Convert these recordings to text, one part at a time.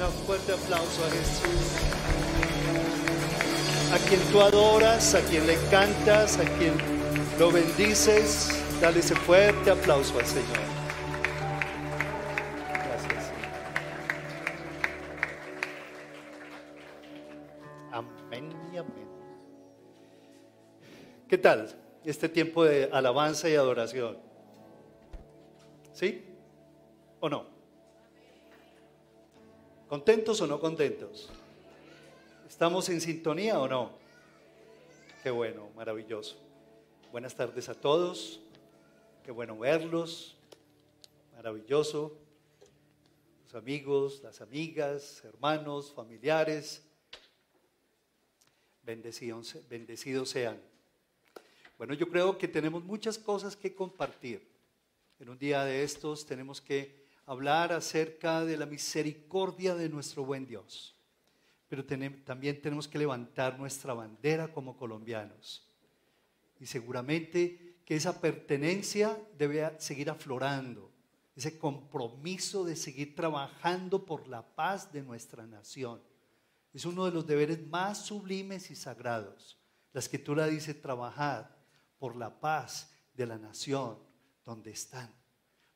Un fuerte aplauso a Jesús. A quien tú adoras, a quien le cantas, a quien lo bendices, dale ese fuerte aplauso al Señor. Gracias. Amén y amén. ¿Qué tal este tiempo de alabanza y adoración? ¿Sí? ¿O no? ¿Contentos o no contentos? ¿Estamos en sintonía o no? Qué bueno, maravilloso. Buenas tardes a todos. Qué bueno verlos. Maravilloso. Los amigos, las amigas, hermanos, familiares. Bendecidos, bendecidos sean. Bueno, yo creo que tenemos muchas cosas que compartir. En un día de estos tenemos que hablar acerca de la misericordia de nuestro buen Dios. Pero también tenemos que levantar nuestra bandera como colombianos. Y seguramente que esa pertenencia debe seguir aflorando, ese compromiso de seguir trabajando por la paz de nuestra nación. Es uno de los deberes más sublimes y sagrados. La escritura dice, trabajar por la paz de la nación donde están,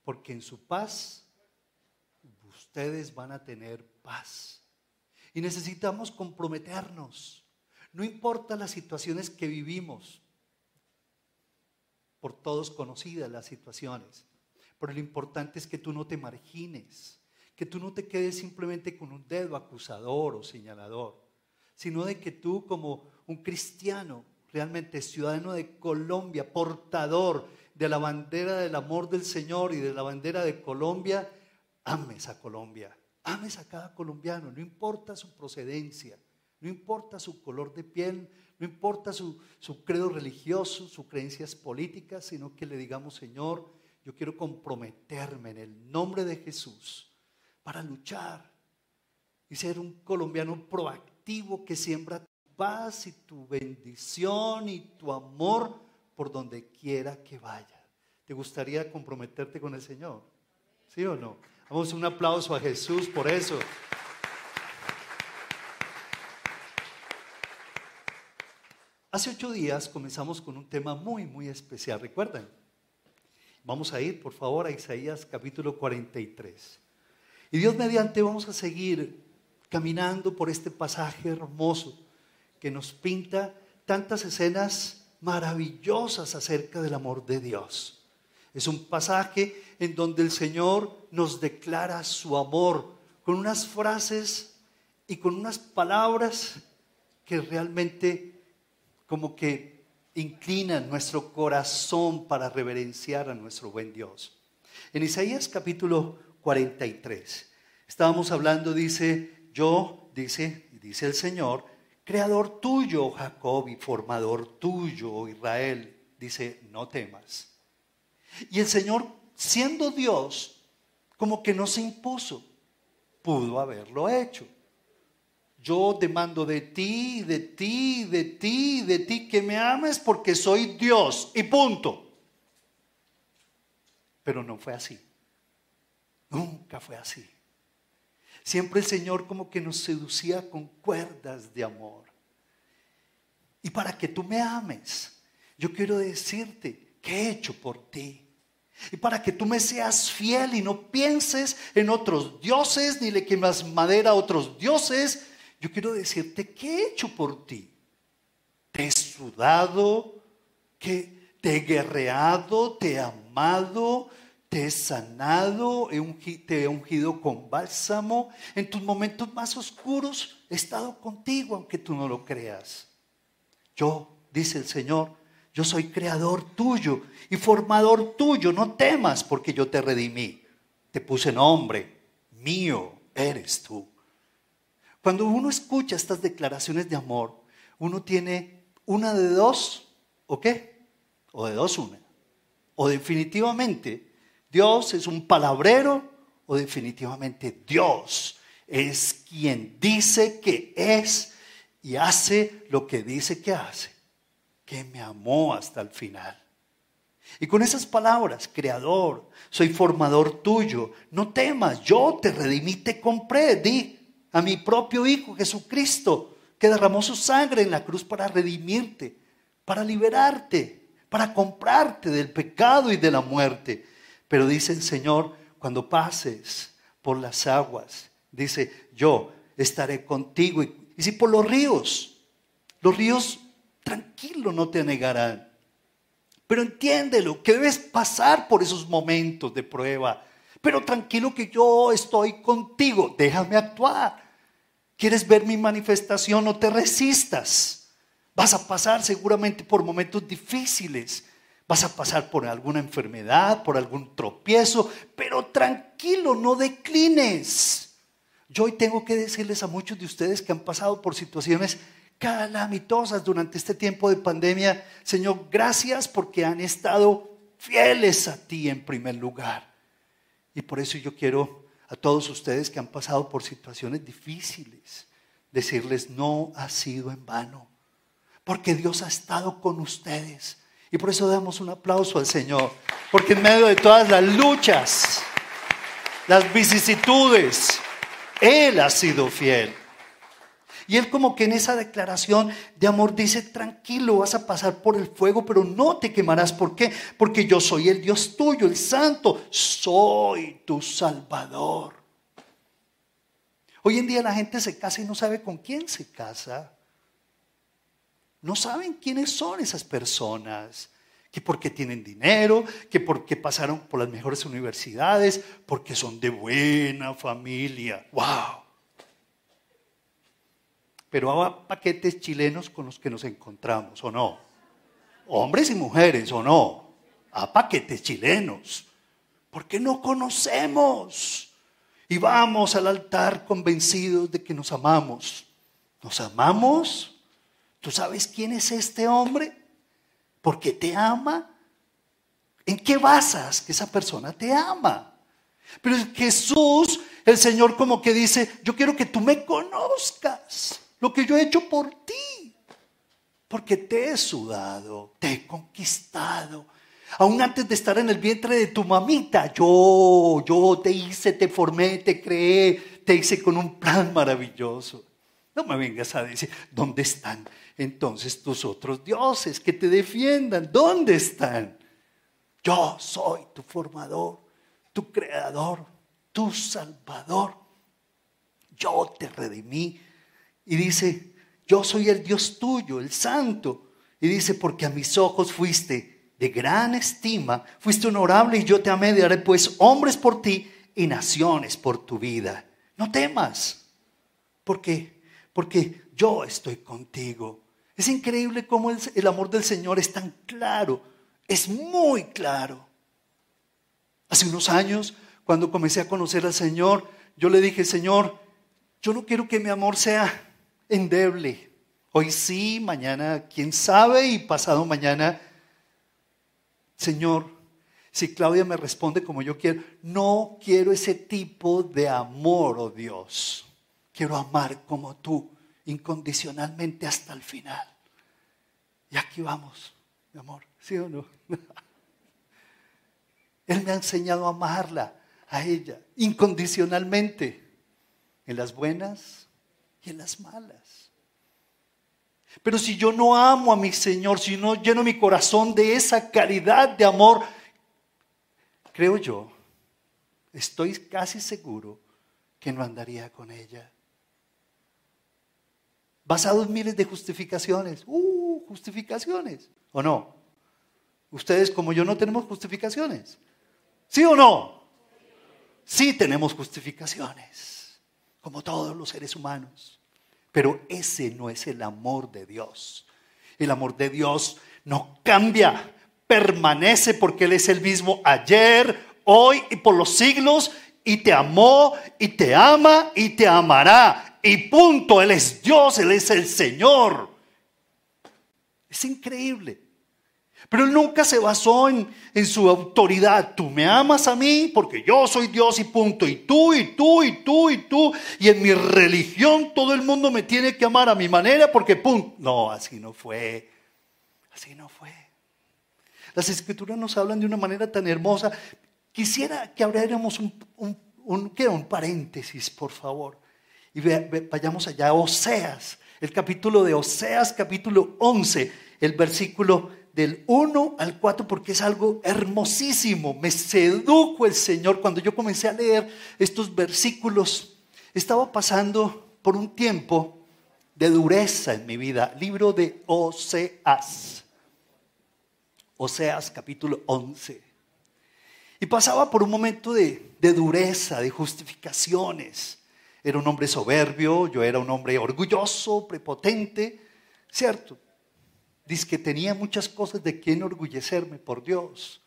porque en su paz ustedes van a tener paz. Y necesitamos comprometernos. No importa las situaciones que vivimos, por todos conocidas las situaciones, pero lo importante es que tú no te margines, que tú no te quedes simplemente con un dedo acusador o señalador, sino de que tú como un cristiano, realmente ciudadano de Colombia, portador de la bandera del amor del Señor y de la bandera de Colombia, ames a Colombia, ames a cada colombiano, no importa su procedencia, no importa su color de piel, no importa su, su credo religioso, sus creencias políticas, sino que le digamos, Señor, yo quiero comprometerme en el nombre de Jesús para luchar y ser un colombiano proactivo que siembra tu paz y tu bendición y tu amor por donde quiera que vaya. ¿Te gustaría comprometerte con el Señor? ¿Sí o no? Vamos un aplauso a Jesús por eso. Hace ocho días comenzamos con un tema muy, muy especial, ¿recuerdan? Vamos a ir, por favor, a Isaías capítulo 43. Y Dios mediante vamos a seguir caminando por este pasaje hermoso que nos pinta tantas escenas maravillosas acerca del amor de Dios. Es un pasaje en donde el Señor nos declara su amor con unas frases y con unas palabras que realmente como que inclinan nuestro corazón para reverenciar a nuestro buen Dios. En Isaías capítulo 43 estábamos hablando, dice, yo, dice, dice el Señor, creador tuyo, Jacob, y formador tuyo, Israel, dice, no temas y el Señor, siendo Dios, como que no se impuso. Pudo haberlo hecho. Yo demando de ti, de ti, de ti, de ti que me ames porque soy Dios y punto. Pero no fue así. Nunca fue así. Siempre el Señor como que nos seducía con cuerdas de amor. Y para que tú me ames, yo quiero decirte que he hecho por ti. Y para que tú me seas fiel y no pienses en otros dioses ni le quemas madera a otros dioses, yo quiero decirte que he hecho por ti. Te he sudado, que te he guerreado, te he amado, te he sanado, te he ungido con bálsamo. En tus momentos más oscuros he estado contigo, aunque tú no lo creas. Yo, dice el Señor, yo soy creador tuyo y formador tuyo. No temas porque yo te redimí. Te puse nombre. Mío eres tú. Cuando uno escucha estas declaraciones de amor, uno tiene una de dos, ¿o qué? O de dos una. O definitivamente Dios es un palabrero o definitivamente Dios es quien dice que es y hace lo que dice que hace que me amó hasta el final. Y con esas palabras, creador, soy formador tuyo, no temas, yo te redimí, te compré, di, a mi propio Hijo Jesucristo, que derramó su sangre en la cruz para redimirte, para liberarte, para comprarte del pecado y de la muerte. Pero dice el Señor, cuando pases por las aguas, dice, yo estaré contigo. Y, y si por los ríos, los ríos tranquilo no te negarán. Pero entiéndelo, que debes pasar por esos momentos de prueba. Pero tranquilo que yo estoy contigo, déjame actuar. ¿Quieres ver mi manifestación? No te resistas. Vas a pasar seguramente por momentos difíciles. Vas a pasar por alguna enfermedad, por algún tropiezo, pero tranquilo, no declines. Yo hoy tengo que decirles a muchos de ustedes que han pasado por situaciones calamitosas durante este tiempo de pandemia. Señor, gracias porque han estado fieles a ti en primer lugar. Y por eso yo quiero a todos ustedes que han pasado por situaciones difíciles decirles, no ha sido en vano, porque Dios ha estado con ustedes. Y por eso damos un aplauso al Señor, porque en medio de todas las luchas, las vicisitudes, Él ha sido fiel. Y él como que en esa declaración de amor dice, tranquilo, vas a pasar por el fuego, pero no te quemarás. ¿Por qué? Porque yo soy el Dios tuyo, el santo, soy tu salvador. Hoy en día la gente se casa y no sabe con quién se casa. No saben quiénes son esas personas. Que porque tienen dinero, que porque pasaron por las mejores universidades, porque son de buena familia. ¡Wow! Pero hay paquetes chilenos con los que nos encontramos, ¿o no? Hombres y mujeres, ¿o no? A paquetes chilenos, porque no conocemos. Y vamos al altar convencidos de que nos amamos. ¿Nos amamos? ¿Tú sabes quién es este hombre? ¿Por qué te ama? ¿En qué basas que esa persona te ama? Pero Jesús, el Señor como que dice, yo quiero que tú me conozcas lo que yo he hecho por ti. Porque te he sudado, te he conquistado. Aún antes de estar en el vientre de tu mamita, yo, yo te hice, te formé, te creé, te hice con un plan maravilloso. No me vengas a decir, ¿dónde están entonces tus otros dioses que te defiendan? ¿Dónde están? Yo soy tu formador, tu creador, tu salvador. Yo te redimí y dice, yo soy el Dios tuyo, el santo. Y dice, porque a mis ojos fuiste de gran estima, fuiste honorable y yo te amé, pues hombres por ti y naciones por tu vida. No temas, porque porque yo estoy contigo. Es increíble cómo el, el amor del Señor es tan claro, es muy claro. Hace unos años, cuando comencé a conocer al Señor, yo le dije, Señor, yo no quiero que mi amor sea endeble. Hoy sí, mañana quién sabe y pasado mañana, Señor, si Claudia me responde como yo quiero, no quiero ese tipo de amor, oh Dios. Quiero amar como tú, incondicionalmente hasta el final. Y aquí vamos, mi amor, ¿sí o no? Él me ha enseñado a amarla, a ella, incondicionalmente, en las buenas y en las malas. Pero si yo no amo a mi Señor, si no lleno mi corazón de esa caridad de amor, creo yo, estoy casi seguro que no andaría con ella. Basados miles de justificaciones. Uh, justificaciones. ¿O no? Ustedes como yo no tenemos justificaciones. ¿Sí o no? Sí tenemos justificaciones como todos los seres humanos. Pero ese no es el amor de Dios. El amor de Dios no cambia, permanece porque Él es el mismo ayer, hoy y por los siglos, y te amó y te ama y te amará. Y punto, Él es Dios, Él es el Señor. Es increíble. Pero él nunca se basó en, su autoridad. Tú me amas a mí porque yo soy Dios y punto. Y tú, y tú, y tú, y tú. Y en mi religión todo el mundo me tiene que amar a mi manera porque punto. No, así no fue. Así no fue. Las escrituras nos hablan de una manera tan hermosa. Quisiera que abriéramos un, un, un, un paréntesis, por favor. Y vayamos allá Oseas, el capítulo de Oseas, capítulo 11, el versículo del 1 al 4, porque es algo hermosísimo. Me sedujo el Señor cuando yo comencé a leer estos versículos. Estaba pasando por un tiempo de dureza en mi vida. Libro de Oseas. Oseas capítulo 11. Y pasaba por un momento de, de dureza, de justificaciones. Era un hombre soberbio, yo era un hombre orgulloso, prepotente, ¿cierto? Dice que tenía muchas cosas de quien orgullecerme, por Dios.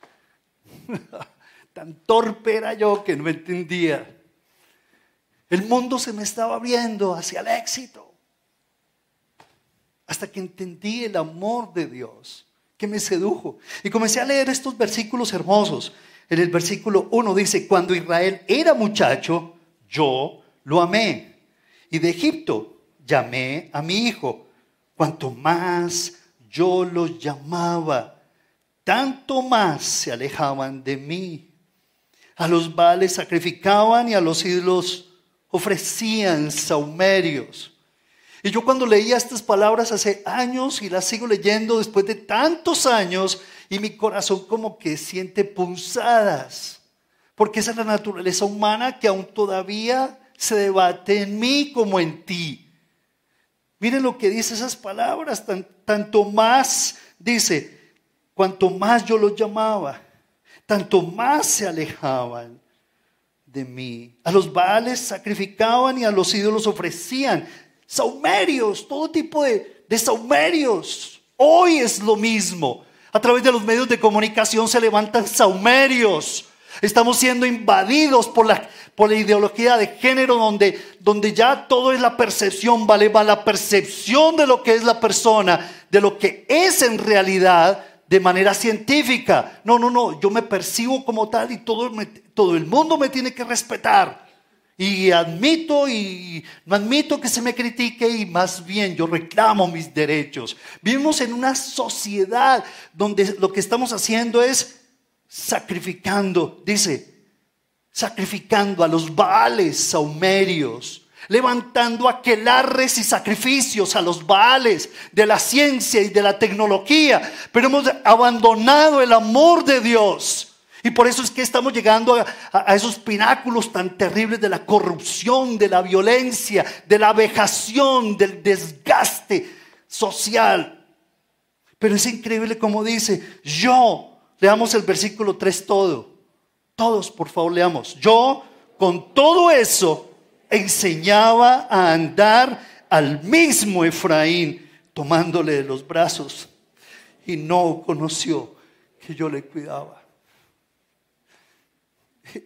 Tan torpe era yo que no entendía. El mundo se me estaba abriendo hacia el éxito. Hasta que entendí el amor de Dios que me sedujo. Y comencé a leer estos versículos hermosos. En el versículo 1 dice, cuando Israel era muchacho, yo lo amé. Y de Egipto llamé a mi hijo. Cuanto más yo los llamaba, tanto más se alejaban de mí. A los vales sacrificaban y a los ídolos ofrecían saumerios. Y yo cuando leía estas palabras hace años y las sigo leyendo después de tantos años y mi corazón como que siente punzadas, porque esa es la naturaleza humana que aún todavía se debate en mí como en ti. Miren lo que dice esas palabras, tanto más, dice, cuanto más yo los llamaba, tanto más se alejaban de mí. A los baales sacrificaban y a los ídolos ofrecían saumerios, todo tipo de, de saumerios. Hoy es lo mismo. A través de los medios de comunicación se levantan saumerios. Estamos siendo invadidos por la, por la ideología de género donde, donde ya todo es la percepción, ¿vale? Va la percepción de lo que es la persona, de lo que es en realidad de manera científica. No, no, no, yo me percibo como tal y todo, todo el mundo me tiene que respetar. Y admito y no admito que se me critique y más bien yo reclamo mis derechos. Vivimos en una sociedad donde lo que estamos haciendo es sacrificando, dice, sacrificando a los baales saumerios, levantando aquelarres y sacrificios a los baales de la ciencia y de la tecnología, pero hemos abandonado el amor de Dios. Y por eso es que estamos llegando a, esos pináculos tan terribles de la corrupción, de la violencia, de la vejación, del desgaste social. Pero es increíble como dice, yo Leamos el versículo 3 todo. Todos, por favor, leamos. Yo con todo eso enseñaba a andar al mismo Efraín, tomándole de los brazos, y no conoció que yo le cuidaba.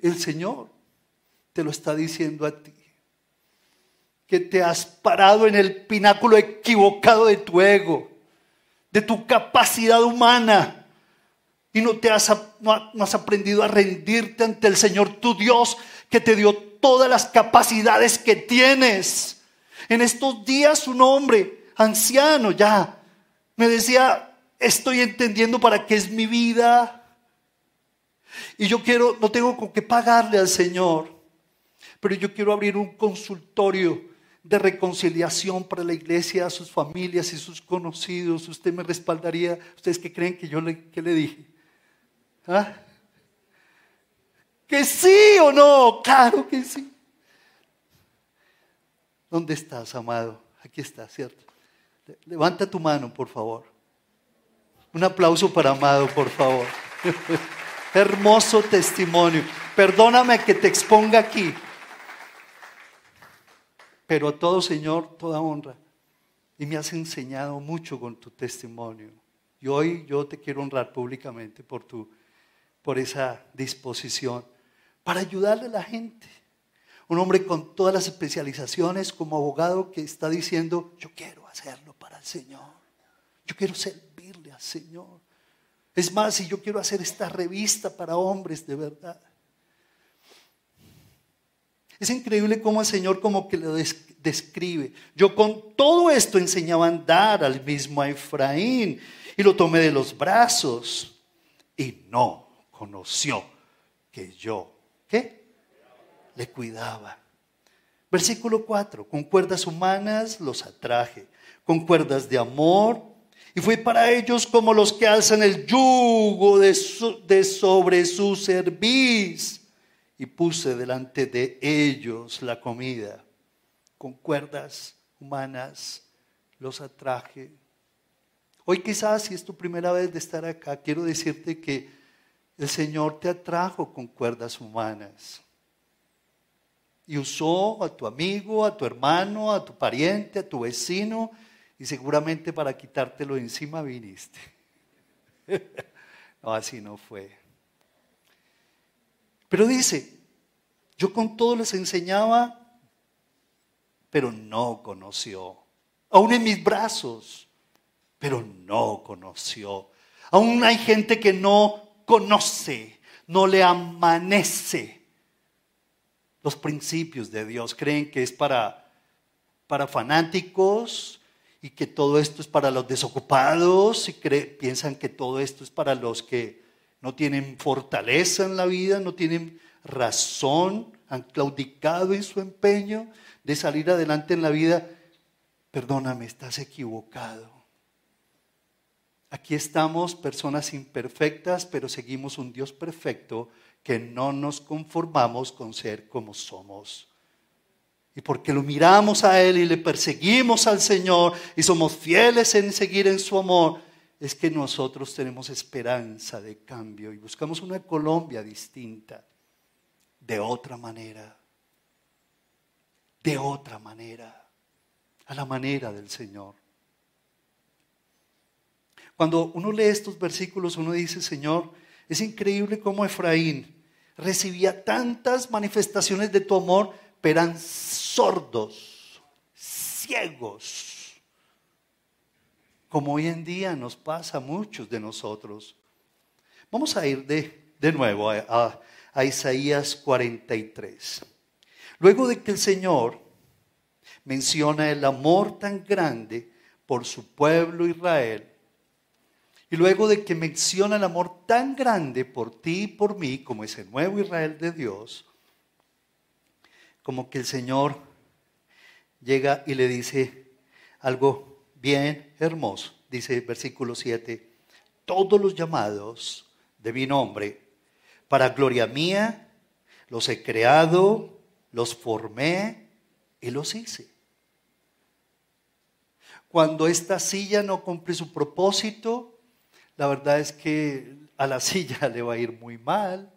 El Señor te lo está diciendo a ti, que te has parado en el pináculo equivocado de tu ego, de tu capacidad humana y no, te has, no, has aprendido a rendirte ante el Señor tu Dios que te dio todas las capacidades que tienes. En estos días un hombre anciano ya me decía, estoy entendiendo para qué es mi vida. Y yo quiero, no tengo con qué pagarle al Señor, pero yo quiero abrir un consultorio de reconciliación para la iglesia, sus familias y sus conocidos. Usted me respaldaría. ¿Ustedes qué creen que yo le, le dije? ¿Ah? ¿Que sí o no? Claro que sí. ¿Dónde estás, amado? Aquí está, ¿cierto? Levanta tu mano, por favor. Un aplauso para Amado, por favor. Hermoso testimonio. Perdóname que te exponga aquí. Pero a todo Señor, toda honra. Y me has enseñado mucho con tu testimonio. Y hoy yo te quiero honrar públicamente por tu por esa disposición para ayudarle a la gente. Un hombre con todas las especializaciones como abogado que está diciendo, yo quiero hacerlo para el Señor. Yo quiero servirle al Señor. Es más, si yo quiero hacer esta revista para hombres de verdad. Es increíble cómo el Señor como que lo describe. Yo con todo esto enseñaba a andar al mismo Efraín y lo tomé de los brazos y no conoció que yo, ¿qué? Le cuidaba. Versículo 4, con cuerdas humanas los atraje, con cuerdas de amor, y fue para ellos como los que alzan el yugo de, de sobre su cerviz, y puse delante de ellos la comida, con cuerdas humanas los atraje. Hoy quizás si es tu primera vez de estar acá, quiero decirte que el Señor te atrajo con cuerdas humanas y usó a tu amigo, a tu hermano, a tu pariente, a tu vecino, y seguramente para quitártelo encima viniste. no, así no fue. Pero dice, yo con todo les enseñaba, pero no conoció. Aún en mis brazos, pero no conoció. Aún hay gente que no conoce, no le amanece los principios de Dios. Creen que es para, para fanáticos y que todo esto es para los desocupados y piensan que todo esto es para los que no tienen fortaleza en la vida, no tienen razón, han claudicado en su empeño de salir adelante en la vida. Perdóname, estás equivocado. Aquí estamos personas imperfectas, pero seguimos un Dios perfecto que no nos conformamos con ser como somos. Y porque lo miramos a Él y le perseguimos al Señor y somos fieles en seguir en su amor, es que nosotros tenemos esperanza de cambio y buscamos una Colombia distinta, de otra manera, de otra manera, a la manera del Señor. Cuando uno lee estos versículos, uno dice, Señor, es increíble cómo Efraín recibía tantas manifestaciones de tu amor, pero eran sordos, ciegos, como hoy en día nos pasa a muchos de nosotros. Vamos a ir de, de nuevo a, a Isaías 43. Luego de que el Señor menciona el amor tan grande por su pueblo Israel, y luego de que menciona el amor tan grande por ti y por mí, como ese nuevo Israel de Dios, como que el Señor llega y le dice algo bien hermoso. Dice versículo 7, todos los llamados de mi nombre, para gloria mía, los he creado, los formé y los hice. Cuando esta silla no cumple su propósito, la verdad es que a la silla le va a ir muy mal.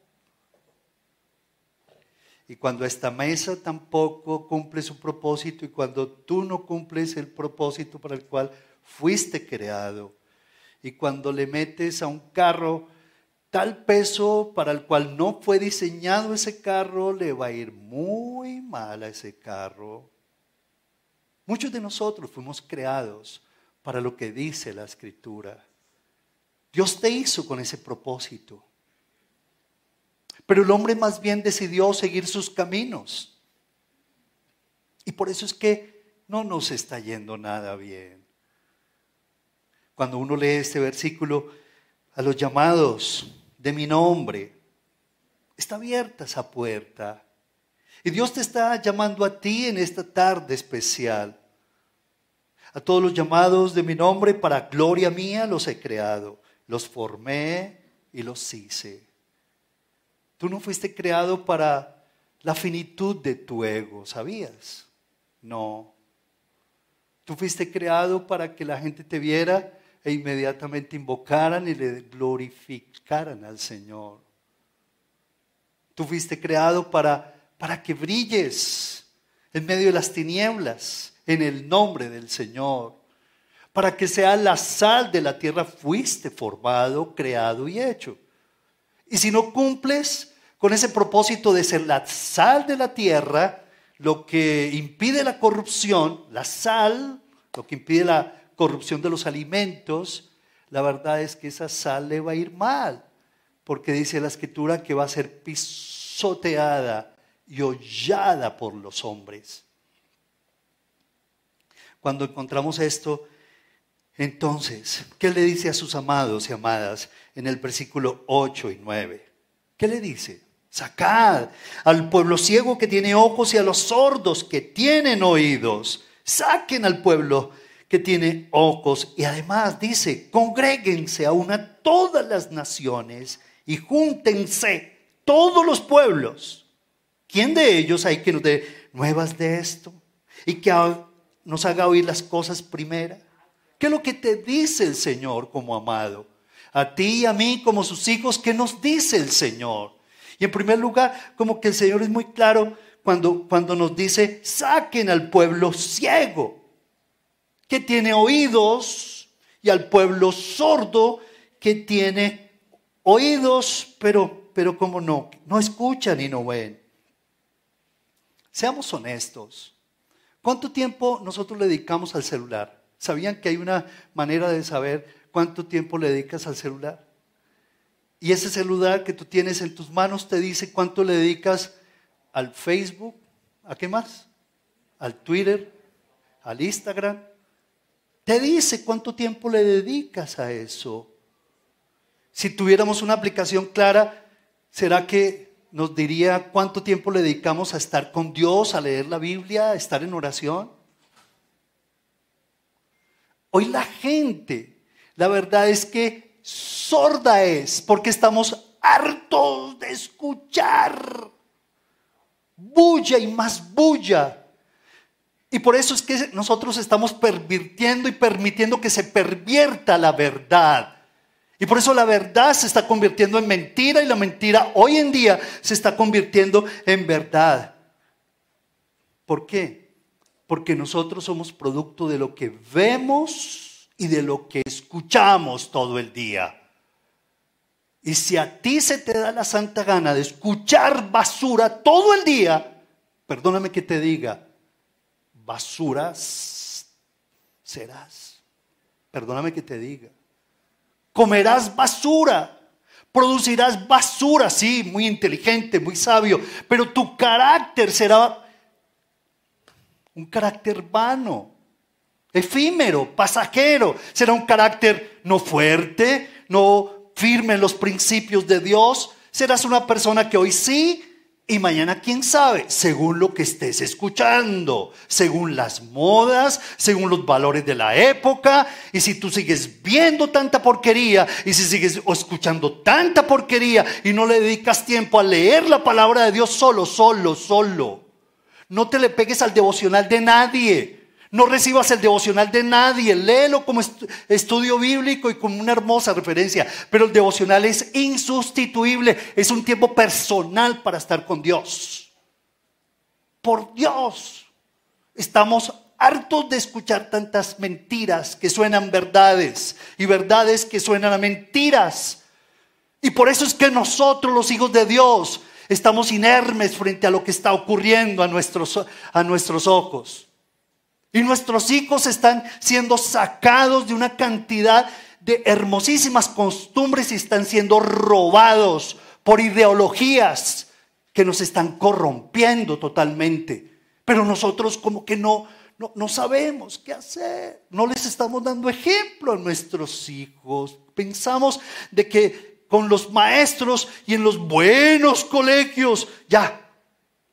Y cuando esta mesa tampoco cumple su propósito y cuando tú no cumples el propósito para el cual fuiste creado, y cuando le metes a un carro tal peso para el cual no fue diseñado ese carro, le va a ir muy mal a ese carro. Muchos de nosotros fuimos creados para lo que dice la escritura. Dios te hizo con ese propósito. Pero el hombre más bien decidió seguir sus caminos. Y por eso es que no nos está yendo nada bien. Cuando uno lee este versículo, a los llamados de mi nombre, está abierta esa puerta. Y Dios te está llamando a ti en esta tarde especial. A todos los llamados de mi nombre, para gloria mía, los he creado los formé y los hice. Tú no fuiste creado para la finitud de tu ego, ¿sabías? No. Tú fuiste creado para que la gente te viera e inmediatamente invocaran y le glorificaran al Señor. Tú fuiste creado para, para que brilles en medio de las tinieblas en el nombre del Señor para que sea la sal de la tierra, fuiste formado, creado y hecho. Y si no cumples con ese propósito de ser la sal de la tierra, lo que impide la corrupción, la sal, lo que impide la corrupción de los alimentos, la verdad es que esa sal le va a ir mal, porque dice la escritura que va a ser pisoteada y hollada por los hombres. Cuando encontramos esto, entonces, ¿qué le dice a sus amados y amadas en el versículo 8 y 9? ¿Qué le dice? Sacad al pueblo ciego que tiene ojos y a los sordos que tienen oídos. Saquen al pueblo que tiene ojos. Y además dice, congréguense a una todas las naciones y júntense todos los pueblos. ¿Quién de ellos hay que nos dé nuevas de esto? Y que nos haga oír las cosas primera. ¿Qué es lo que te dice el Señor como amado? A ti y a mí como sus hijos, ¿qué nos dice el Señor? Y en primer lugar, como que el Señor es muy claro cuando, cuando nos dice, saquen al pueblo ciego, que tiene oídos, y al pueblo sordo, que tiene oídos, pero, pero como no, no escuchan y no ven. Seamos honestos. ¿Cuánto tiempo nosotros le dedicamos al celular? ¿Sabían que hay una manera de saber cuánto tiempo le dedicas al celular? Y ese celular que tú tienes en tus manos te dice cuánto le dedicas al Facebook, ¿a qué más? Al Twitter, al Instagram. Te dice cuánto tiempo le dedicas a eso. Si tuviéramos una aplicación clara, ¿será que nos diría cuánto tiempo le dedicamos a estar con Dios, a leer la Biblia, a estar en oración? Hoy la gente, la verdad es que sorda es, porque estamos hartos de escuchar bulla y más bulla. Y por eso es que nosotros estamos pervirtiendo y permitiendo que se pervierta la verdad. Y por eso la verdad se está convirtiendo en mentira y la mentira hoy en día se está convirtiendo en verdad. ¿Por qué? Porque nosotros somos producto de lo que vemos y de lo que escuchamos todo el día. Y si a ti se te da la santa gana de escuchar basura todo el día, perdóname que te diga, basuras serás. Perdóname que te diga. Comerás basura. Producirás basura, sí, muy inteligente, muy sabio, pero tu carácter será un carácter vano efímero, pasajero. Será un carácter no fuerte, no firme en los principios de Dios. Serás una persona que hoy sí y mañana quién sabe, según lo que estés escuchando, según las modas, según los valores de la época. Y si tú sigues viendo tanta porquería y si sigues escuchando tanta porquería y no le dedicas tiempo a leer la palabra de Dios solo, solo, solo. No te le pegues al devocional de nadie. No recibas el devocional de nadie, léelo como estudio bíblico y como una hermosa referencia, pero el devocional es insustituible, es un tiempo personal para estar con Dios. Por Dios, estamos hartos de escuchar tantas mentiras que suenan verdades y verdades que suenan a mentiras. Y por eso es que nosotros, los hijos de Dios, estamos inermes frente a lo que está ocurriendo a nuestros, a nuestros ojos. Y nuestros hijos están siendo sacados de una cantidad de hermosísimas costumbres y están siendo robados por ideologías que nos están corrompiendo totalmente. Pero nosotros como que no, no, no, sabemos qué hacer. No les estamos dando ejemplo a nuestros hijos. Pensamos de que con los maestros y en los buenos colegios, ya,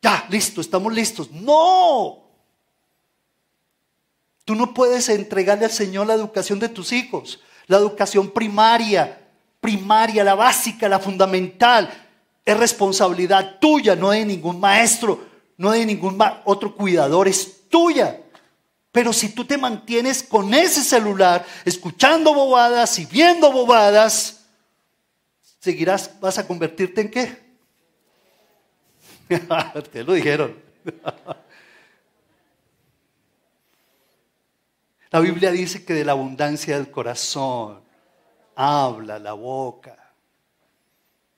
ya, listo, estamos listos. No, Tú no puedes entregarle al Señor la educación de tus hijos, la educación primaria, primaria, la básica, la fundamental. Es responsabilidad tuya, no de ningún maestro, no de ningún otro cuidador, es tuya. Pero si tú te mantienes con ese celular, escuchando bobadas y viendo bobadas, seguirás, vas a convertirte en qué? Te lo dijeron. La Biblia dice que de la abundancia del corazón habla la boca.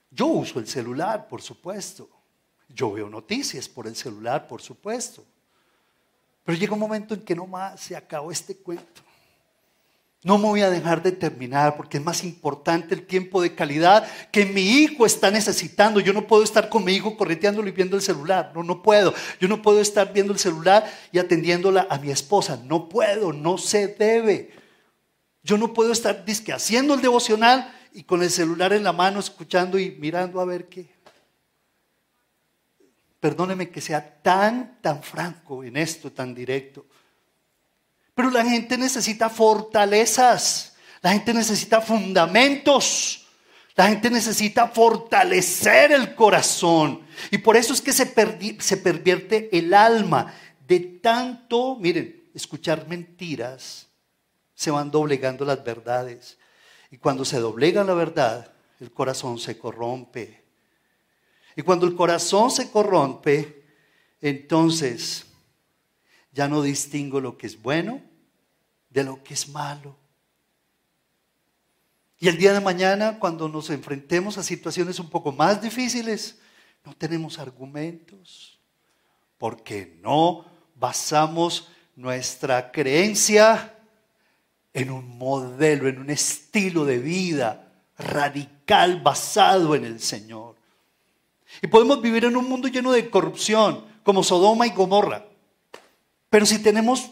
Yo uso el celular, por supuesto. Yo veo noticias por el celular, por supuesto. Pero llega un momento en que no más se acabó este cuento. No me voy a dejar de terminar porque es más importante el tiempo de calidad que mi hijo está necesitando. Yo no puedo estar con mi hijo correteándolo y viendo el celular. No, no puedo. Yo no puedo estar viendo el celular y atendiéndola a mi esposa. No puedo, no se debe. Yo no puedo estar disque haciendo el devocional y con el celular en la mano escuchando y mirando a ver qué. Perdóneme que sea tan, tan franco en esto, tan directo. Pero la gente necesita fortalezas, la gente necesita fundamentos, la gente necesita fortalecer el corazón. Y por eso es que se, se pervierte el alma de tanto, miren, escuchar mentiras, se van doblegando las verdades. Y cuando se doblega la verdad, el corazón se corrompe. Y cuando el corazón se corrompe, entonces ya no distingo lo que es bueno de lo que es malo. Y el día de mañana, cuando nos enfrentemos a situaciones un poco más difíciles, no tenemos argumentos, porque no basamos nuestra creencia en un modelo, en un estilo de vida radical basado en el Señor. Y podemos vivir en un mundo lleno de corrupción, como Sodoma y Gomorra. Pero si tenemos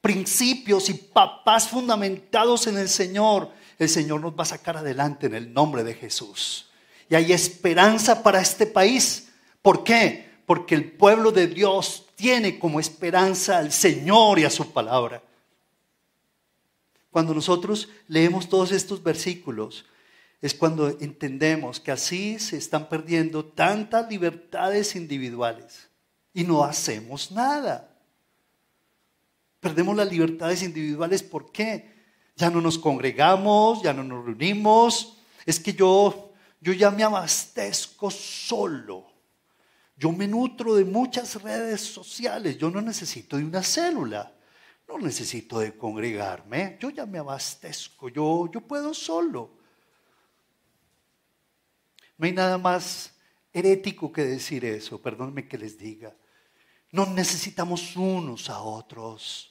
principios y papás fundamentados en el Señor, el Señor nos va a sacar adelante en el nombre de Jesús. Y hay esperanza para este país. ¿Por qué? Porque el pueblo de Dios tiene como esperanza al Señor y a su palabra. Cuando nosotros leemos todos estos versículos, es cuando entendemos que así se están perdiendo tantas libertades individuales y no hacemos nada. Perdemos las libertades individuales, ¿por qué? Ya no nos congregamos, ya no nos reunimos. Es que yo, yo ya me abastezco solo. Yo me nutro de muchas redes sociales. Yo no necesito de una célula. No necesito de congregarme. Yo ya me abastezco. Yo, yo puedo solo. No hay nada más herético que decir eso. Perdónenme que les diga. No necesitamos unos a otros.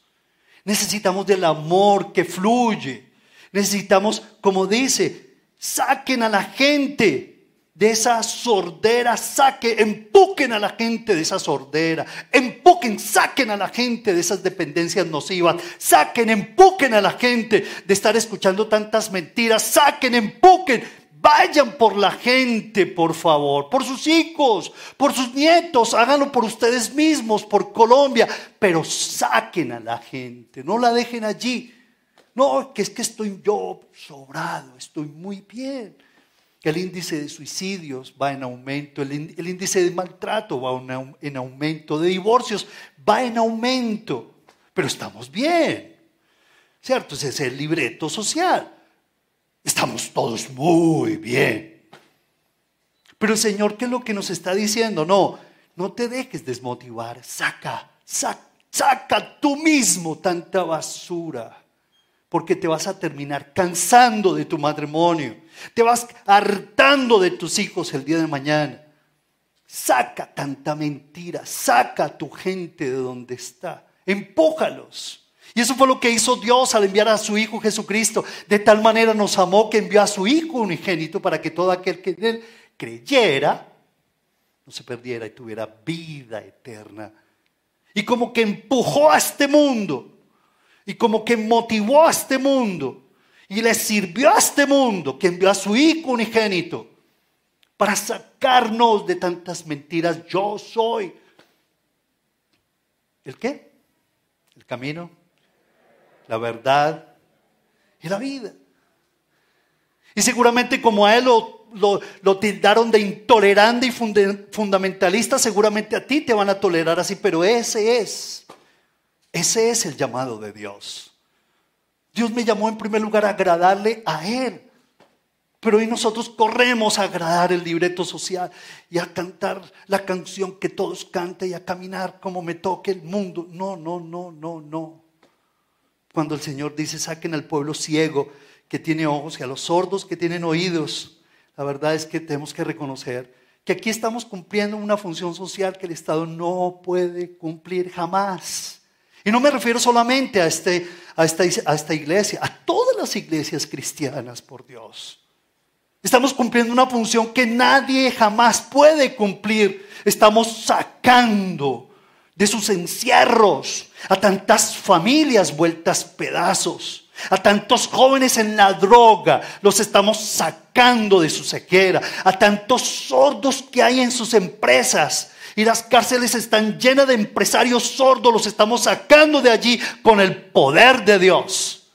Necesitamos del amor que fluye. Necesitamos, como dice, saquen a la gente de esa sordera, saquen, empuquen a la gente de esa sordera, empuquen, saquen a la gente de esas dependencias nocivas, saquen, empuquen a la gente de estar escuchando tantas mentiras, saquen, empuquen, Vayan por la gente, por favor, por sus hijos, por sus nietos, háganlo por ustedes mismos, por Colombia, pero saquen a la gente, no la dejen allí. No, que es que estoy yo sobrado, estoy muy bien. El índice de suicidios va en aumento, el, índice de maltrato va en aumento, de divorcios va en aumento, pero estamos bien, ¿cierto? Ese es el libreto social. Estamos todos muy bien. Pero el Señor, ¿qué es lo que nos está diciendo? No, no te dejes desmotivar. Saca, saca, saca tú mismo tanta basura. Porque te vas a terminar cansando de tu matrimonio. Te vas hartando de tus hijos el día de mañana. Saca tanta mentira. Saca a tu gente de donde está. Empújalos. Y eso fue lo que hizo Dios al enviar a su Hijo Jesucristo. De tal manera nos amó que envió a su Hijo unigénito para que todo aquel que en él creyera no se perdiera y tuviera vida eterna. Y como que empujó a este mundo. Y como que motivó a este mundo. Y le sirvió a este mundo que envió a su Hijo unigénito para sacarnos de tantas mentiras. Yo soy. ¿El qué? El camino, la verdad y la vida. Y seguramente como a él lo, tildaron de intolerante y fundamentalista, seguramente a ti te van a tolerar así, pero ese es, ese es el llamado de Dios. Dios me llamó en primer lugar a agradarle a Él. Pero hoy nosotros corremos a agradar el libreto social y a cantar la canción que todos canten y a caminar como me toque el mundo. No, no, no, no, no. Cuando el Señor dice, saquen al pueblo ciego que tiene ojos y a los sordos que tienen oídos. La verdad es que tenemos que reconocer que aquí estamos cumpliendo una función social que el Estado no puede cumplir jamás. Y no me refiero solamente a, este, a, esta, a esta iglesia, a todas las iglesias cristianas, por Dios. Estamos cumpliendo una función que nadie jamás puede cumplir. Estamos sacando de sus encierros, a tantas familias vueltas pedazos, a tantos jóvenes en la droga, los estamos sacando de su sequera, a tantos sordos que hay en sus empresas y las cárceles están llenas de empresarios sordos, los estamos sacando de allí con el poder de Dios.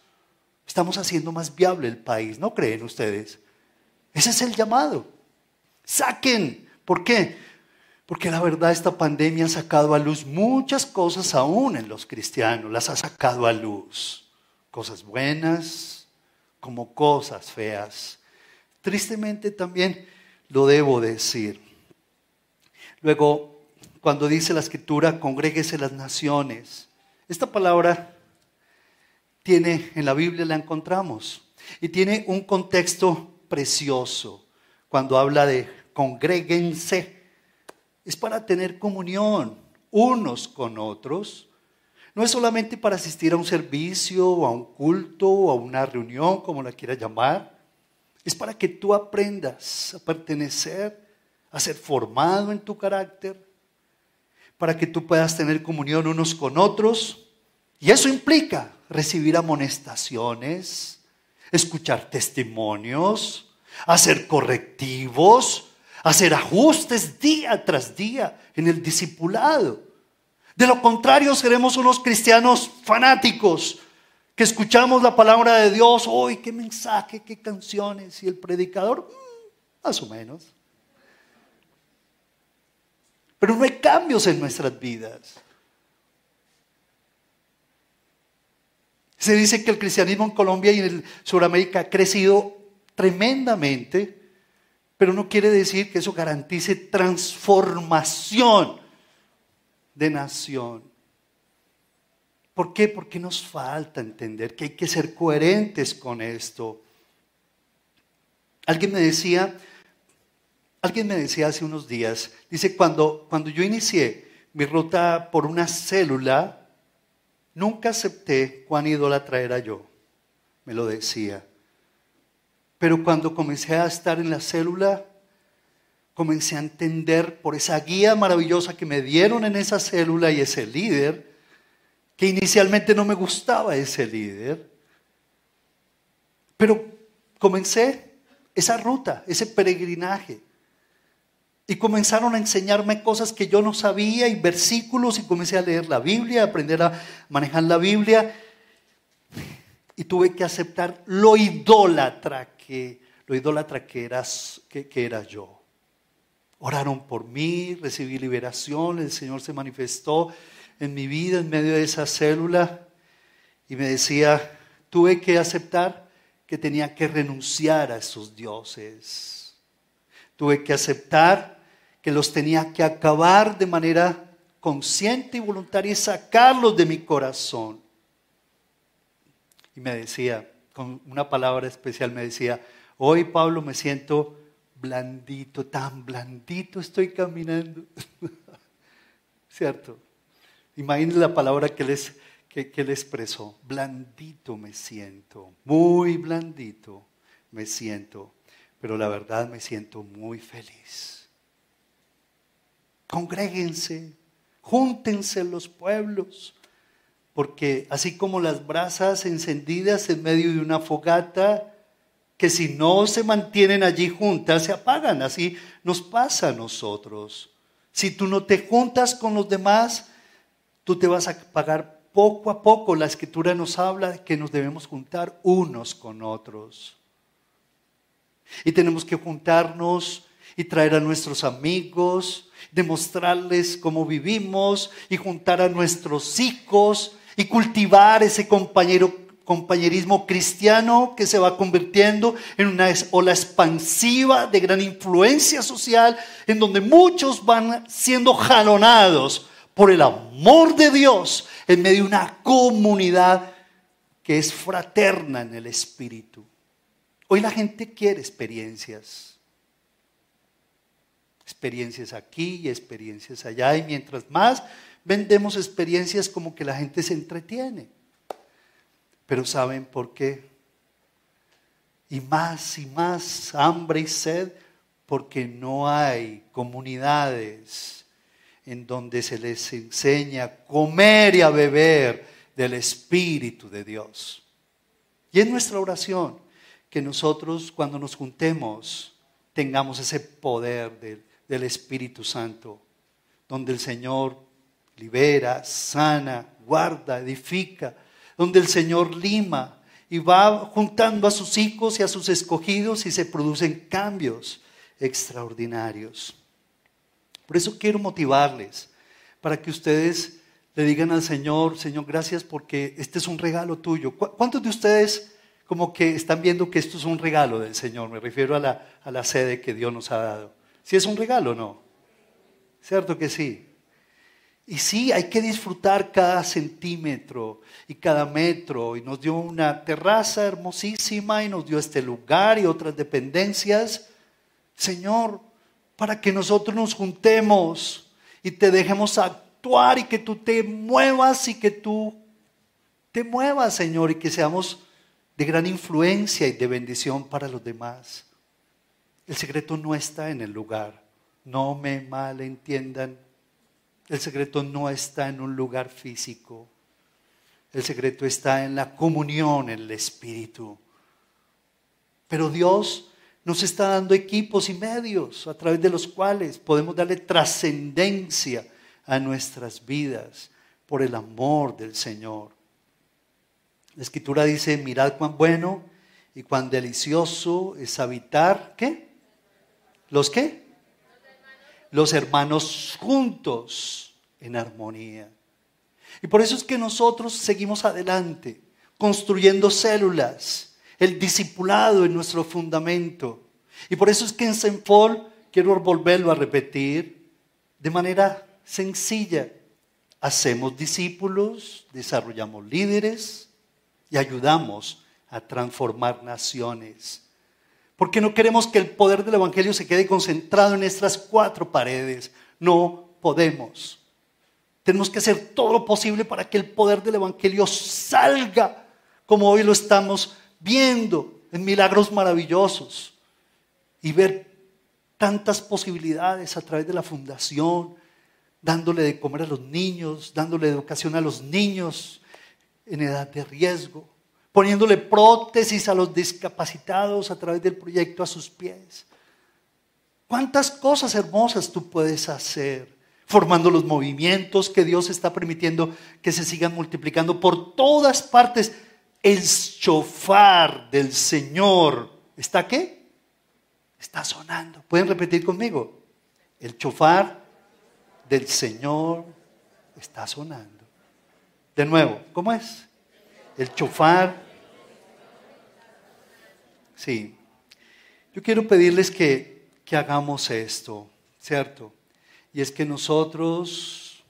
Estamos haciendo más viable el país, ¿no creen ustedes? Ese es el llamado. Saquen. ¿Por qué? Porque la verdad esta pandemia ha sacado a luz muchas cosas aún en los cristianos, las ha sacado a luz. Cosas buenas como cosas feas. Tristemente también lo debo decir. Luego, cuando dice la escritura, congréguese las naciones, esta palabra tiene, en la Biblia la encontramos, y tiene un contexto precioso cuando habla de congréguense es para tener comunión unos con otros. No es solamente para asistir a un servicio, a un culto, a una reunión, como la quieras llamar. Es para que tú aprendas a pertenecer, a ser formado en tu carácter, para que tú puedas tener comunión unos con otros. Y eso implica recibir amonestaciones, escuchar testimonios, hacer correctivos, hacer ajustes día tras día en el discipulado. De lo contrario, seremos unos cristianos fanáticos que escuchamos la palabra de Dios, hoy qué mensaje, qué canciones, y el predicador, mm, más o menos. Pero no hay cambios en nuestras vidas. Se dice que el cristianismo en Colombia y en Sudamérica ha crecido tremendamente pero no quiere decir que eso garantice transformación de nación. ¿Por qué? Porque nos falta entender que hay que ser coherentes con esto. Alguien me decía, alguien me decía hace unos días, dice, cuando, cuando yo inicié mi ruta por una célula, nunca acepté cuán idólatra era yo. Me lo decía. Pero cuando comencé a estar en la célula, comencé a entender por esa guía maravillosa que me dieron en esa célula y ese líder, que inicialmente no me gustaba ese líder, pero comencé esa ruta, ese peregrinaje. Y comenzaron a enseñarme cosas que yo no sabía y versículos y comencé a leer la Biblia, a aprender a manejar la Biblia. Y tuve que aceptar lo idólatra que lo idólatra que, que era yo. Oraron por mí, recibí liberación, el Señor se manifestó en mi vida en medio de esa célula y me decía, tuve que aceptar que tenía que renunciar a esos dioses. Tuve que aceptar que los tenía que acabar de manera consciente y voluntaria y sacarlos de mi corazón. Y me decía, con una palabra especial me decía, hoy Pablo me siento blandito, tan blandito estoy caminando. ¿Cierto? Imagínense la palabra que, les, que, que expresó. Blandito me siento, muy blandito me siento, pero la verdad me siento muy feliz. Congréguense, júntense los pueblos, porque así como las brasas encendidas en medio de una fogata, que si no se mantienen allí juntas, se apagan. Así nos pasa a nosotros. Si tú no te juntas con los demás, tú te vas a apagar poco a poco. La escritura nos habla de que nos debemos juntar unos con otros. Y tenemos que juntarnos y traer a nuestros amigos, demostrarles cómo vivimos y juntar a nuestros hijos y cultivar ese compañero, compañerismo cristiano que se va convirtiendo en una ola expansiva de gran influencia social, en donde muchos van siendo jalonados por el amor de Dios en medio de una comunidad que es fraterna en el espíritu. Hoy la gente quiere experiencias. Experiencias aquí y experiencias allá. Y mientras más vendemos experiencias como que la gente se entretiene. Pero ¿saben por qué? Y más y más hambre y sed porque no hay comunidades en donde se les enseña a comer y a beber del Espíritu de Dios. Y es nuestra oración que nosotros cuando nos juntemos tengamos ese poder del, del Espíritu Santo donde el Señor libera, sana, guarda, edifica, donde el Señor lima y va juntando a sus hijos y a sus escogidos y se producen cambios extraordinarios. Por eso quiero motivarles para que ustedes le digan al Señor, Señor, gracias porque este es un regalo tuyo. ¿Cuántos de ustedes como que están viendo que esto es un regalo del Señor? Me refiero a la, a la sede que Dios nos ha dado. ¿Si es un regalo o no? ¿Cierto que sí? Y sí, hay que disfrutar cada centímetro y cada metro. Y nos dio una terraza hermosísima y nos dio este lugar y otras dependencias. Señor, para que nosotros nos juntemos y te dejemos actuar y que tú te muevas y que tú te muevas, Señor, y que seamos de gran influencia y de bendición para los demás. El secreto no está en el lugar. No me malentiendan. El secreto no está en un lugar físico. El secreto está en la comunión en el Espíritu. Pero Dios nos está dando equipos y medios a través de los cuales podemos darle trascendencia a nuestras vidas por el amor del Señor. La escritura dice, mirad cuán bueno y cuán delicioso es habitar, ¿qué? ¿Los qué? Los hermanos juntos en armonía. Y por eso es que nosotros seguimos adelante, construyendo células, el discipulado en nuestro fundamento. Y por eso es que en Paul, quiero volverlo a repetir, de manera sencilla, hacemos discípulos, desarrollamos líderes y ayudamos a transformar naciones. Porque no queremos que el poder del Evangelio se quede concentrado en estas cuatro paredes. No podemos. Tenemos que hacer todo lo posible para que el poder del Evangelio salga como hoy lo estamos viendo en milagros maravillosos y ver tantas posibilidades a través de la fundación, dándole de comer a los niños, dándole educación a los niños en edad de riesgo, poniéndole prótesis a los discapacitados a través del proyecto a sus pies. ¿Cuántas cosas hermosas tú puedes hacer? Formando los movimientos que Dios está permitiendo que se sigan multiplicando por todas partes el chofar del Señor está qué? Está sonando. ¿Pueden repetir conmigo? El chofar del Señor está sonando. De nuevo, ¿cómo es? El chofar. Sí. Yo quiero pedirles que, que hagamos esto, ¿cierto? Y es que nosotros,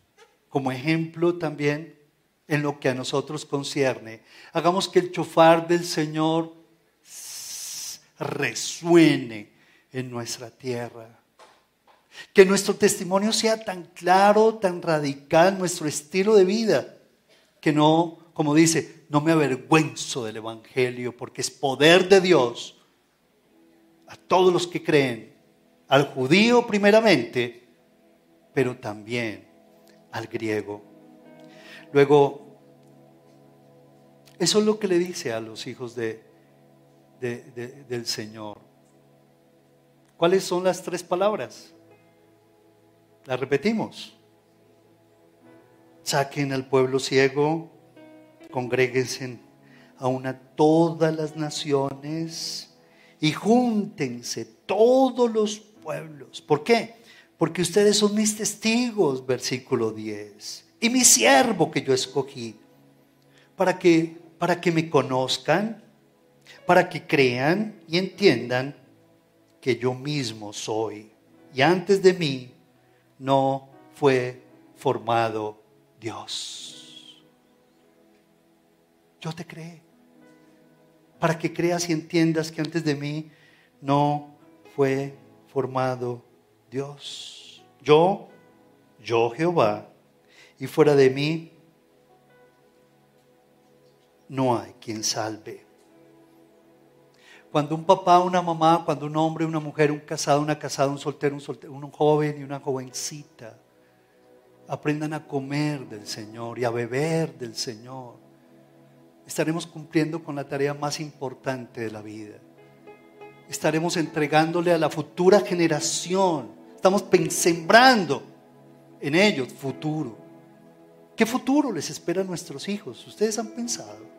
como ejemplo también, en lo que a nosotros concierne. Hagamos que el chofar del Señor resuene en nuestra tierra. Que nuestro testimonio sea tan claro, tan radical, nuestro estilo de vida, que no, como dice, no me avergüenzo del Evangelio, porque es poder de Dios a todos los que creen, al judío primeramente, pero también al griego. Luego, eso es lo que le dice a los hijos de, del Señor. ¿Cuáles son las tres palabras? Las repetimos. Saquen al pueblo ciego, congréguense a una todas las naciones y júntense todos los pueblos. ¿Por qué? Porque ustedes son mis testigos, versículo 10 y mi siervo que yo escogí, para que, para que me conozcan, para que crean y entiendan que yo mismo soy. Y antes de mí no fue formado Dios. Yo te creé. Para que creas y entiendas que antes de mí no fue formado Dios. Yo, yo Jehová, y fuera de mí no hay quien salve. Cuando un papá, una mamá, cuando un hombre, una mujer, un casado, una casada, un soltero, un soltero, un joven y una jovencita aprendan a comer del Señor y a beber del Señor, estaremos cumpliendo con la tarea más importante de la vida. Estaremos entregándole a la futura generación, estamos sembrando en ellos futuro. ¿Qué futuro les espera a nuestros hijos? ¿Ustedes han pensado?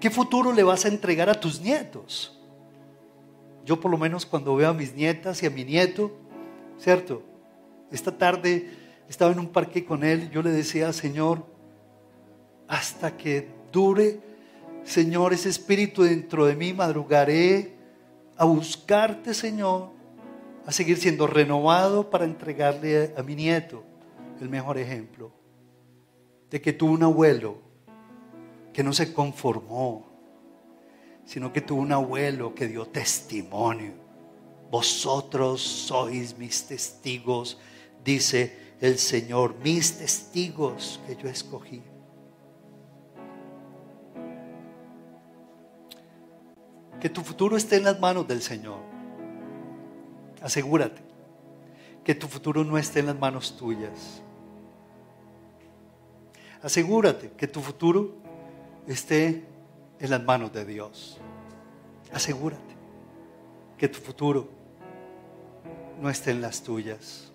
¿Qué futuro le vas a entregar a tus nietos? Yo por lo menos cuando veo a mis nietas y a mi nieto, ¿cierto? Esta tarde estaba en un parque con él, yo le decía, Señor, hasta que dure, Señor, ese espíritu dentro de mí, madrugaré a buscarte, Señor, a seguir siendo renovado para entregarle a mi nieto el mejor ejemplo de que tuvo un abuelo que no se conformó, sino que tuvo un abuelo que dio testimonio. Vosotros sois mis testigos, dice el Señor, mis testigos que yo escogí. Que tu futuro esté en las manos del Señor. Asegúrate que tu futuro no esté en las manos tuyas. Asegúrate que tu futuro esté en las manos de Dios. Asegúrate que tu futuro no esté en las tuyas.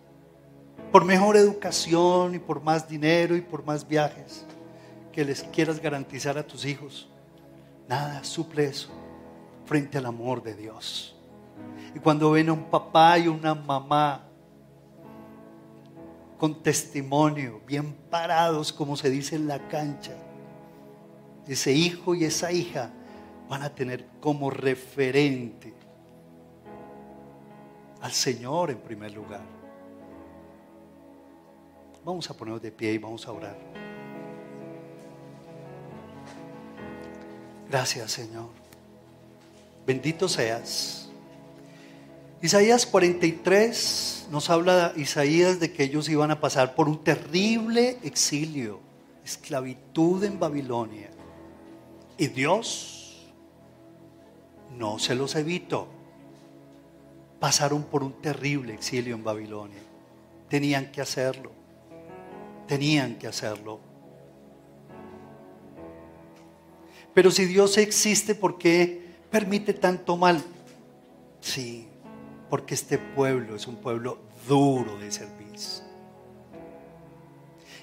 Por mejor educación y por más dinero y por más viajes que les quieras garantizar a tus hijos, nada suple eso frente al amor de Dios. Y cuando ven a un papá y una mamá con testimonio, bien parados, como se dice en la cancha, ese hijo y esa hija van a tener como referente al Señor en primer lugar. Vamos a ponernos de pie y vamos a orar. Gracias Señor. Bendito seas. Isaías 43 nos habla Isaías de que ellos iban a pasar por un terrible exilio, esclavitud en Babilonia. Y Dios no se los evitó. Pasaron por un terrible exilio en Babilonia. Tenían que hacerlo. Tenían que hacerlo. Pero si Dios existe, ¿por qué permite tanto mal? Sí, porque este pueblo es un pueblo duro de servicio.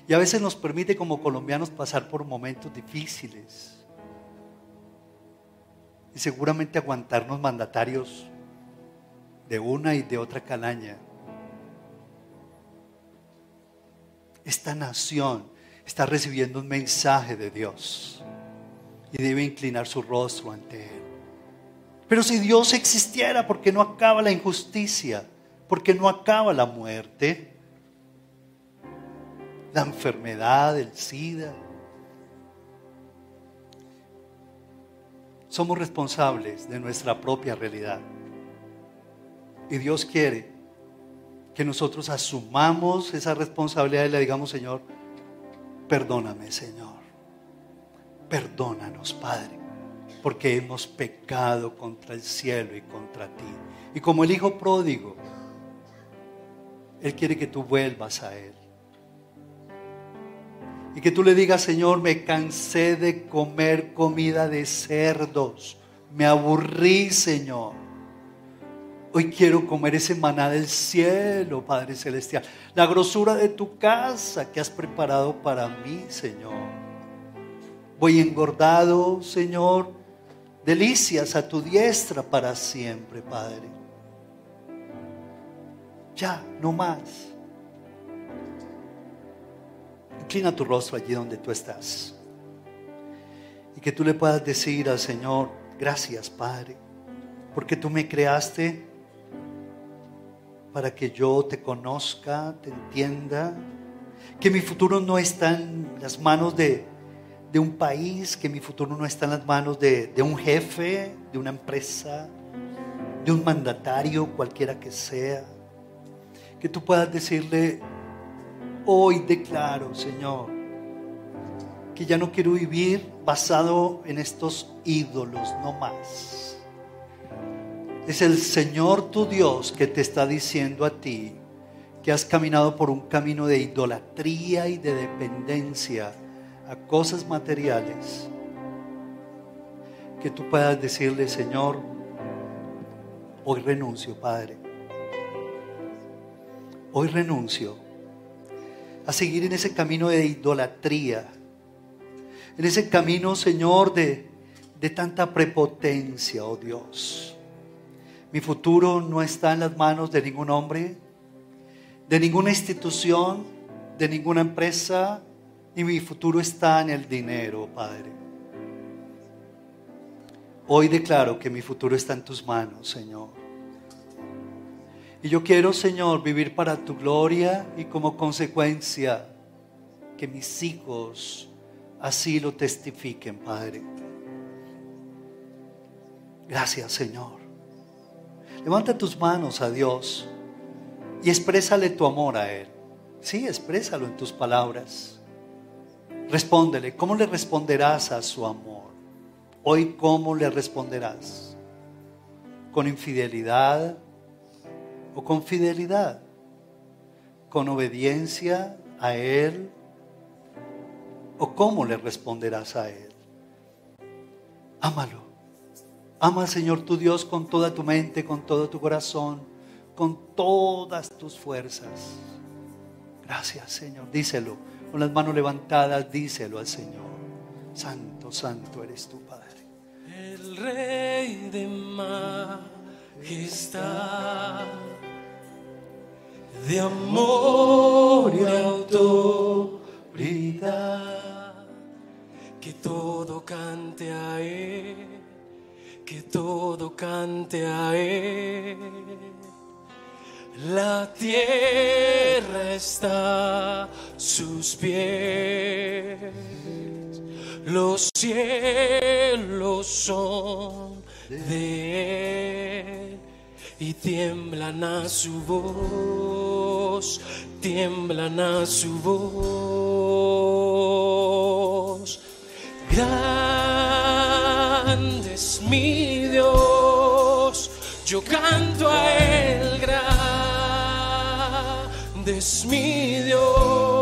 Y a veces nos permite como colombianos pasar por momentos difíciles. Y seguramente aguantarnos mandatarios de una y de otra calaña. Esta nación está recibiendo un mensaje de Dios y debe inclinar su rostro ante Él. Pero si Dios existiera, ¿por qué no acaba la injusticia? ¿Por qué no acaba la muerte? La enfermedad, el SIDA. Somos responsables de nuestra propia realidad. Y Dios quiere que nosotros asumamos esa responsabilidad y le digamos, Señor, perdóname, Señor. Perdónanos, Padre porque hemos pecado contra el cielo y contra ti. Y como el Hijo pródigo, Él quiere que tú vuelvas a Él. Y que tú le digas, Señor, me cansé de comer comida de cerdos. Me aburrí, Señor. Hoy quiero comer ese maná del cielo, Padre Celestial. La grosura de tu casa que has preparado para mí, Señor. Voy engordado, Señor delicias a tu diestra para siempre, Padre. Ya, no más. Inclina tu rostro allí donde tú estás. Y que tú le puedas decir al Señor, gracias Padre, porque tú me creaste para que yo te conozca, te entienda, que mi futuro no está en las manos de de un país, que mi futuro no está en las manos de, un jefe, de una empresa, de un mandatario, cualquiera que sea. Que tú puedas decirle, hoy declaro, Señor, que ya no quiero vivir basado en estos ídolos, no más. Es el Señor tu Dios que te está diciendo a ti que has caminado por un camino de idolatría y de dependencia a cosas materiales, que tú puedas decirle, Señor, hoy renuncio, Padre. Hoy renuncio a seguir en ese camino de idolatría, en ese camino, Señor, de, de tanta prepotencia, oh Dios. Mi futuro no está en las manos de ningún hombre, de ninguna institución, de ninguna empresa, y mi futuro está en el dinero, Padre. Hoy declaro que mi futuro está en tus manos, Señor. Y yo quiero, Señor, vivir para tu gloria y como consecuencia que mis hijos así lo testifiquen, Padre. Gracias, Señor. Levanta tus manos a Dios y exprésale tu amor a Él. Sí, exprésalo en tus palabras. Respóndele. ¿Cómo le responderás a su amor? Hoy, ¿cómo le responderás? ¿Con infidelidad o con fidelidad? ¿Con obediencia a Él? ¿O cómo le responderás a Él? Ámalo. Ama al Señor tu Dios con toda tu mente, con todo tu corazón, con todas tus fuerzas. Gracias, Señor. Díselo. Con las manos levantadas, díselo al Señor. Santo, santo eres tu Padre. El Rey de majestad, de amor y autoridad, que todo cante a Él, que todo cante a Él la tierra está sus pies, los cielos son de él y tiemblan a su voz, tiemblan a su voz. Grande es mi Dios, yo canto a él grande es mi Dios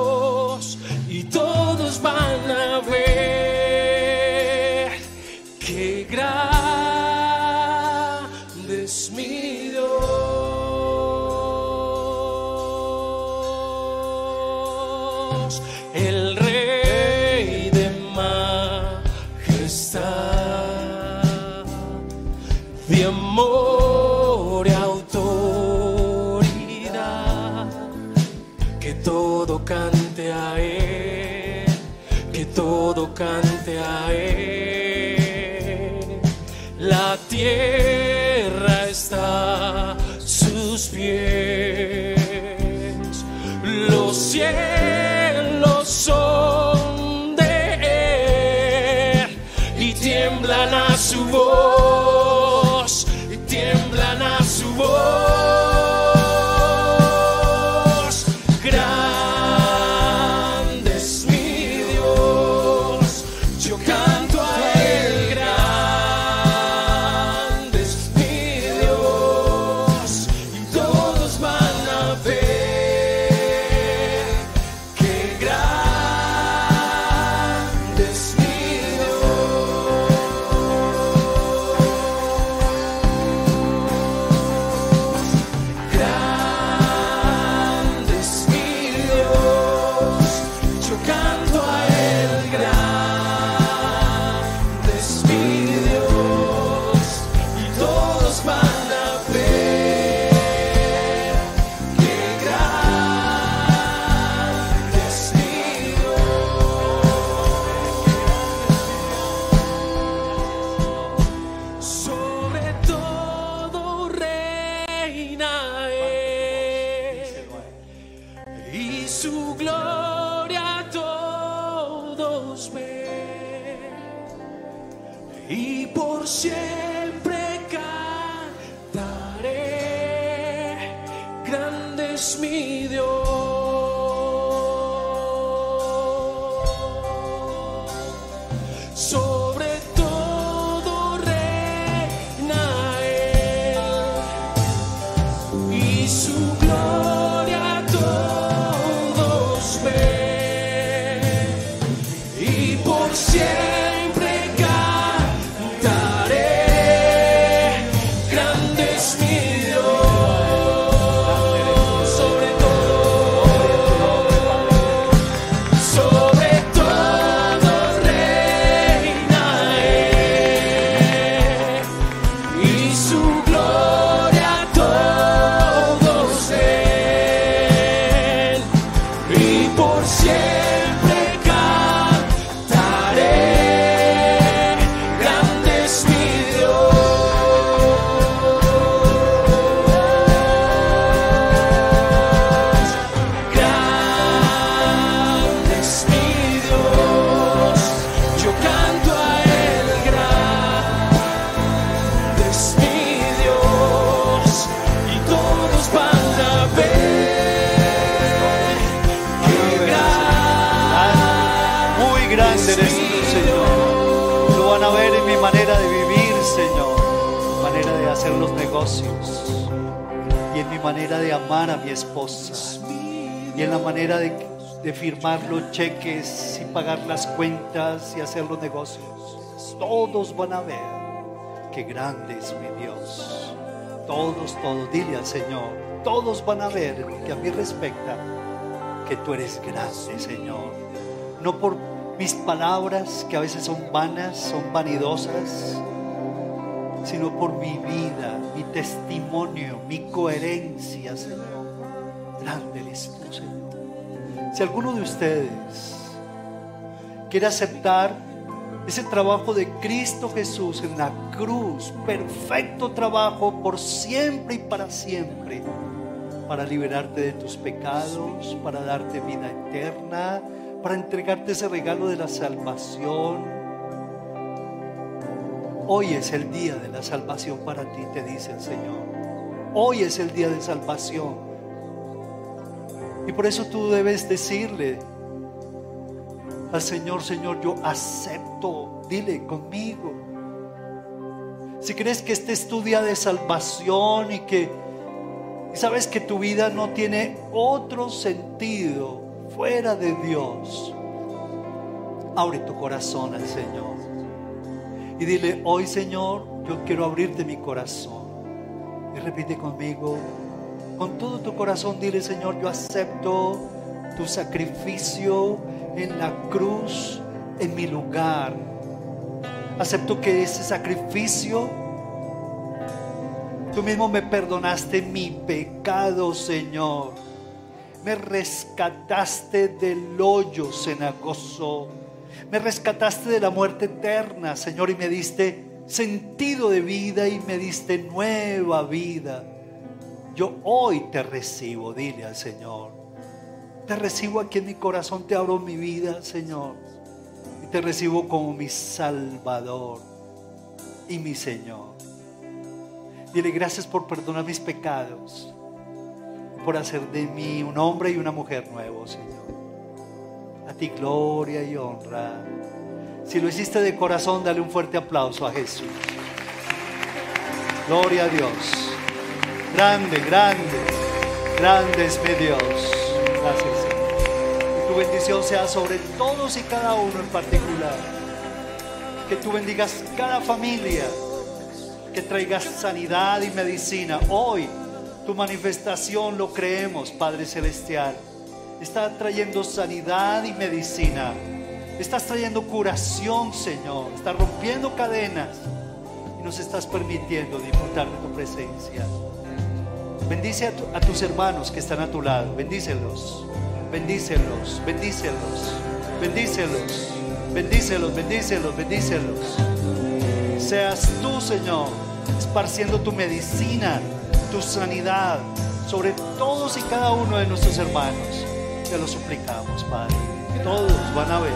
cante a Él. La tierra está a sus pies, los cielos firmar los cheques y pagar las cuentas y hacer los negocios. Todos van a ver que grande es mi Dios. Todos, todos, dile al Señor, todos van a ver que a mí respecta que tú eres grande, Señor. No por mis palabras que a veces son vanas, son vanidosas, sino por mi vida, mi testimonio, mi coherencia, Señor. Grande eres tú, Señor. Si alguno de ustedes quiere aceptar ese trabajo de Cristo Jesús en la cruz, perfecto trabajo por siempre y para siempre, para liberarte de tus pecados, para darte vida eterna, para entregarte ese regalo de la salvación. Hoy es el día de la salvación para ti, te dice el Señor. Hoy es el día de salvación. Y por eso tú debes decirle, al Señor, Señor, yo acepto, dile conmigo. Si crees que este es tu día de salvación y que sabes que tu vida no tiene otro sentido fuera de Dios, abre tu corazón al Señor. Y dile, hoy Señor, yo quiero abrirte mi corazón. Y repite conmigo, con todo tu corazón, dile Señor, yo acepto tu sacrificio en la cruz en mi lugar. Acepto que ese sacrificio, tú mismo me perdonaste mi pecado, Señor. Me rescataste del hoyo cenagoso. Me rescataste de la muerte eterna, Señor, y me diste sentido de vida y me diste nueva vida. Yo hoy te recibo, dile al Señor. Te recibo aquí en mi corazón, te abro mi vida, Señor. Y te recibo como mi Salvador y mi Señor. Dile gracias por perdonar mis pecados, por hacer de mí un hombre y una mujer nuevo, Señor. A ti gloria y honra. Si lo hiciste de corazón, dale un fuerte aplauso a Jesús. Gloria a Dios. Grande, grande, grande es mi Dios. Gracias, Señor. Que tu bendición sea sobre todos y cada uno en particular. Que tú bendigas cada familia. Que traigas sanidad y medicina. Hoy tu manifestación lo creemos, Padre Celestial. Está trayendo sanidad y medicina. Estás trayendo curación, Señor. Estás rompiendo cadenas. Y nos estás permitiendo disfrutar de tu presencia. Bendice a, tus hermanos que están a tu lado. Bendícelos. Bendícelos. Bendícelos. Bendícelos. Bendícelos. Bendícelos. Bendícelos. Seas tú, Señor, esparciendo tu medicina, tu sanidad sobre todos y cada uno de nuestros hermanos. Te lo suplicamos, Padre. Todos van a ver.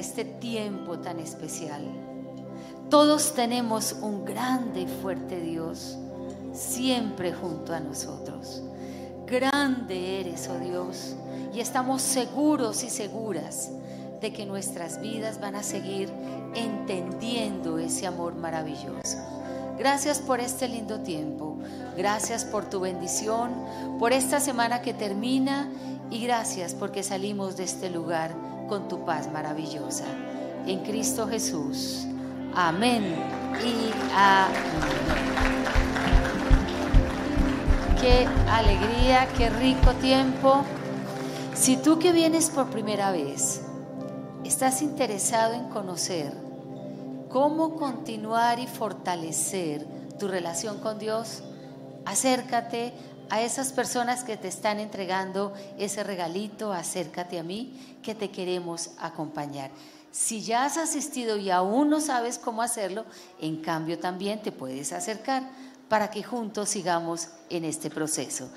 Este tiempo tan especial. Todos tenemos un grande y fuerte Dios siempre junto a nosotros. Grande eres, oh Dios, y estamos seguros y seguras de que nuestras vidas van a seguir entendiendo ese amor maravilloso. Gracias por este lindo tiempo. Gracias por tu bendición, por esta semana que termina y gracias porque salimos de este lugar con tu paz maravillosa. En Cristo Jesús. Amén y amén. Qué alegría, qué rico tiempo. Si tú que vienes por primera vez estás interesado en conocer cómo continuar y fortalecer tu relación con Dios, acércate a esas personas que te están entregando ese regalito, acércate a mí, que te queremos acompañar. Si ya has asistido y aún no sabes cómo hacerlo, en cambio también te puedes acercar para que juntos sigamos en este proceso.